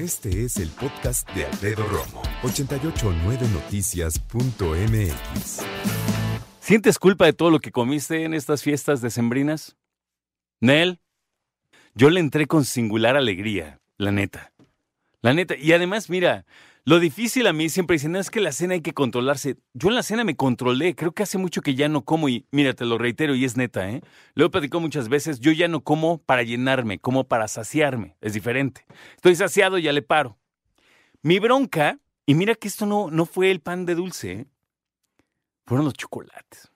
Este es el podcast de Alfredo Romo, 889noticias.mx. ¿Sientes culpa de todo lo que comiste en estas fiestas decembrinas? Nel, yo le entré con singular alegría, la neta. La neta. Y además, mira, lo difícil a mí siempre dicen, es que la cena hay que controlarse. Yo en la cena me controlé, creo que hace mucho que ya no como y mira, te lo reitero y es neta, ¿eh? Lo he platicado muchas veces, yo ya no como para llenarme, como para saciarme, es diferente. Estoy saciado, ya le paro. Mi bronca, y mira que esto no, no fue el pan de dulce, ¿eh? fueron los chocolates.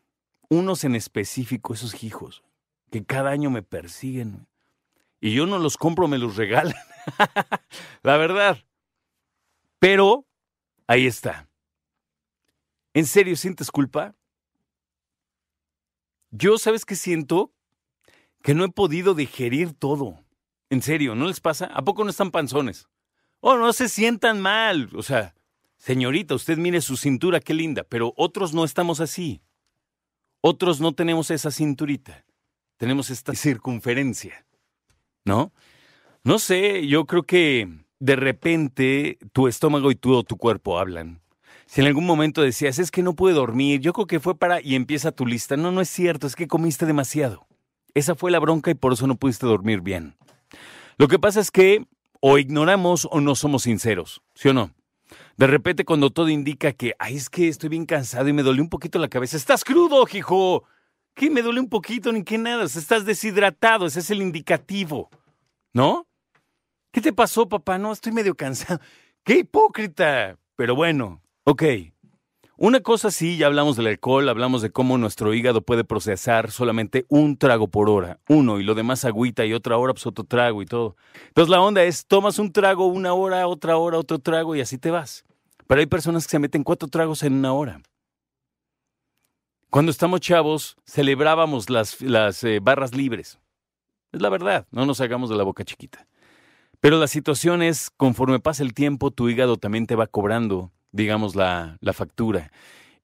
Unos en específico, esos hijos, que cada año me persiguen. Y yo no los compro, me los regalan. la verdad. Pero ahí está. ¿En serio sientes culpa? Yo, ¿sabes qué siento? Que no he podido digerir todo. En serio, ¿no les pasa? ¿A poco no están panzones? Oh, no se sientan mal. O sea, señorita, usted mire su cintura, qué linda, pero otros no estamos así. Otros no tenemos esa cinturita. Tenemos esta circunferencia. ¿No? No sé, yo creo que de repente tu estómago y todo tu cuerpo hablan. Si en algún momento decías, es que no pude dormir, yo creo que fue para... y empieza tu lista. No, no es cierto, es que comiste demasiado. Esa fue la bronca y por eso no pudiste dormir bien. Lo que pasa es que o ignoramos o no somos sinceros, ¿sí o no? De repente cuando todo indica que, ay, es que estoy bien cansado y me dolió un poquito la cabeza, estás crudo, hijo. ¿Qué me duele un poquito ni qué nada? Estás deshidratado, ese es el indicativo, ¿no? ¿Qué te pasó, papá? No, estoy medio cansado. ¡Qué hipócrita! Pero bueno, ok. Una cosa sí, ya hablamos del alcohol, hablamos de cómo nuestro hígado puede procesar solamente un trago por hora, uno, y lo demás agüita y otra hora, pues otro trago y todo. Entonces la onda es, tomas un trago una hora, otra hora, otro trago y así te vas. Pero hay personas que se meten cuatro tragos en una hora. Cuando estamos chavos, celebrábamos las, las eh, barras libres. Es la verdad, no nos hagamos de la boca chiquita. Pero la situación es, conforme pasa el tiempo, tu hígado también te va cobrando, digamos, la, la factura.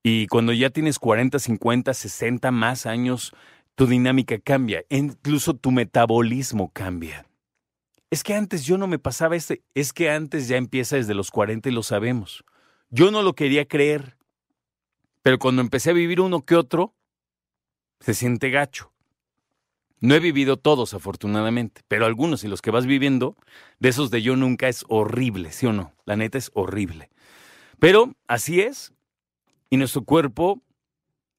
Y cuando ya tienes 40, 50, 60 más años, tu dinámica cambia, incluso tu metabolismo cambia. Es que antes yo no me pasaba este, es que antes ya empieza desde los 40 y lo sabemos. Yo no lo quería creer, pero cuando empecé a vivir uno que otro, se siente gacho. No he vivido todos, afortunadamente, pero algunos y los que vas viviendo, de esos de yo nunca es horrible, ¿sí o no? La neta es horrible. Pero así es. Y nuestro cuerpo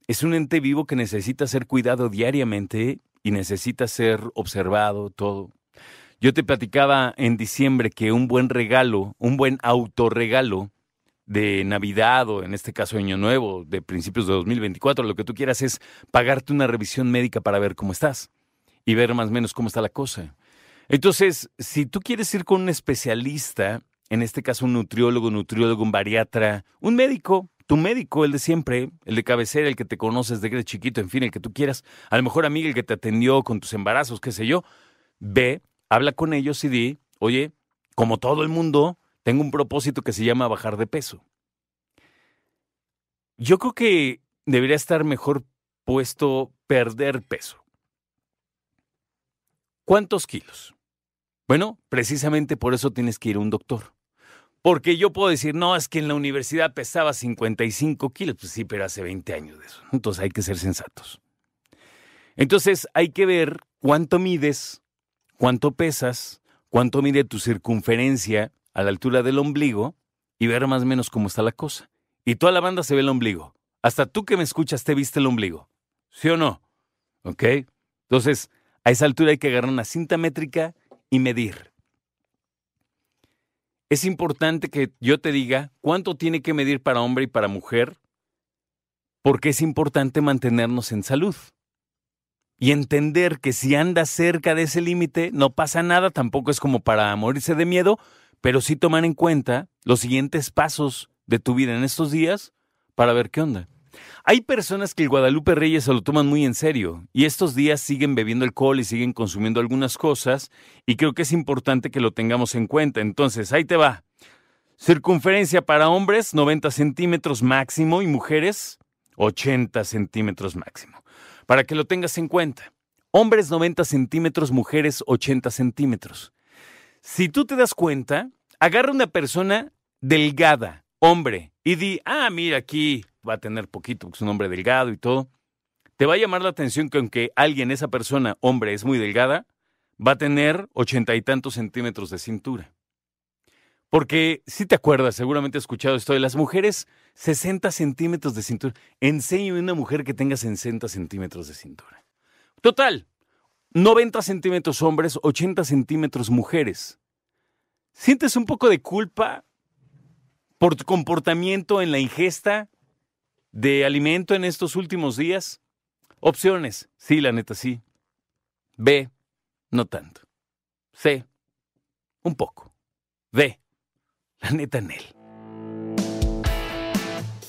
es un ente vivo que necesita ser cuidado diariamente y necesita ser observado, todo. Yo te platicaba en diciembre que un buen regalo, un buen autorregalo de Navidad o en este caso Año Nuevo, de principios de 2024, lo que tú quieras es pagarte una revisión médica para ver cómo estás y ver más o menos cómo está la cosa. Entonces, si tú quieres ir con un especialista, en este caso un nutriólogo, nutriólogo, un bariatra, un médico, tu médico, el de siempre, el de cabecera, el que te conoces desde chiquito, en fin, el que tú quieras, a lo mejor amiga, el que te atendió con tus embarazos, qué sé yo, ve, habla con ellos y di, oye, como todo el mundo, tengo un propósito que se llama bajar de peso. Yo creo que debería estar mejor puesto perder peso. ¿Cuántos kilos? Bueno, precisamente por eso tienes que ir a un doctor. Porque yo puedo decir, no, es que en la universidad pesaba 55 kilos. Pues sí, pero hace 20 años de eso. Entonces hay que ser sensatos. Entonces hay que ver cuánto mides, cuánto pesas, cuánto mide tu circunferencia a la altura del ombligo y ver más o menos cómo está la cosa. Y toda la banda se ve el ombligo. Hasta tú que me escuchas te viste el ombligo. ¿Sí o no? ¿Ok? Entonces, a esa altura hay que agarrar una cinta métrica y medir. Es importante que yo te diga cuánto tiene que medir para hombre y para mujer, porque es importante mantenernos en salud. Y entender que si andas cerca de ese límite, no pasa nada, tampoco es como para morirse de miedo, pero sí tomar en cuenta los siguientes pasos de tu vida en estos días para ver qué onda. Hay personas que el Guadalupe Reyes se lo toman muy en serio y estos días siguen bebiendo alcohol y siguen consumiendo algunas cosas y creo que es importante que lo tengamos en cuenta. Entonces, ahí te va. Circunferencia para hombres 90 centímetros máximo y mujeres 80 centímetros máximo. Para que lo tengas en cuenta. Hombres 90 centímetros, mujeres 80 centímetros. Si tú te das cuenta, Agarra una persona delgada, hombre, y di, ah, mira, aquí va a tener poquito, porque es un hombre delgado y todo. Te va a llamar la atención que aunque alguien, esa persona, hombre, es muy delgada, va a tener ochenta y tantos centímetros de cintura. Porque si te acuerdas, seguramente has escuchado esto de las mujeres, 60 centímetros de cintura. Enséñame una mujer que tenga 60 centímetros de cintura. Total, 90 centímetros hombres, 80 centímetros mujeres. ¿Sientes un poco de culpa por tu comportamiento en la ingesta de alimento en estos últimos días? Opciones, sí, la neta sí. B, no tanto. C, un poco. D, la neta en él.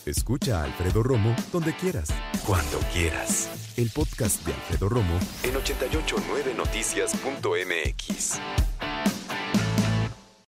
Escucha a Alfredo Romo donde quieras, cuando quieras. El podcast de Alfredo Romo en 889noticias.mx.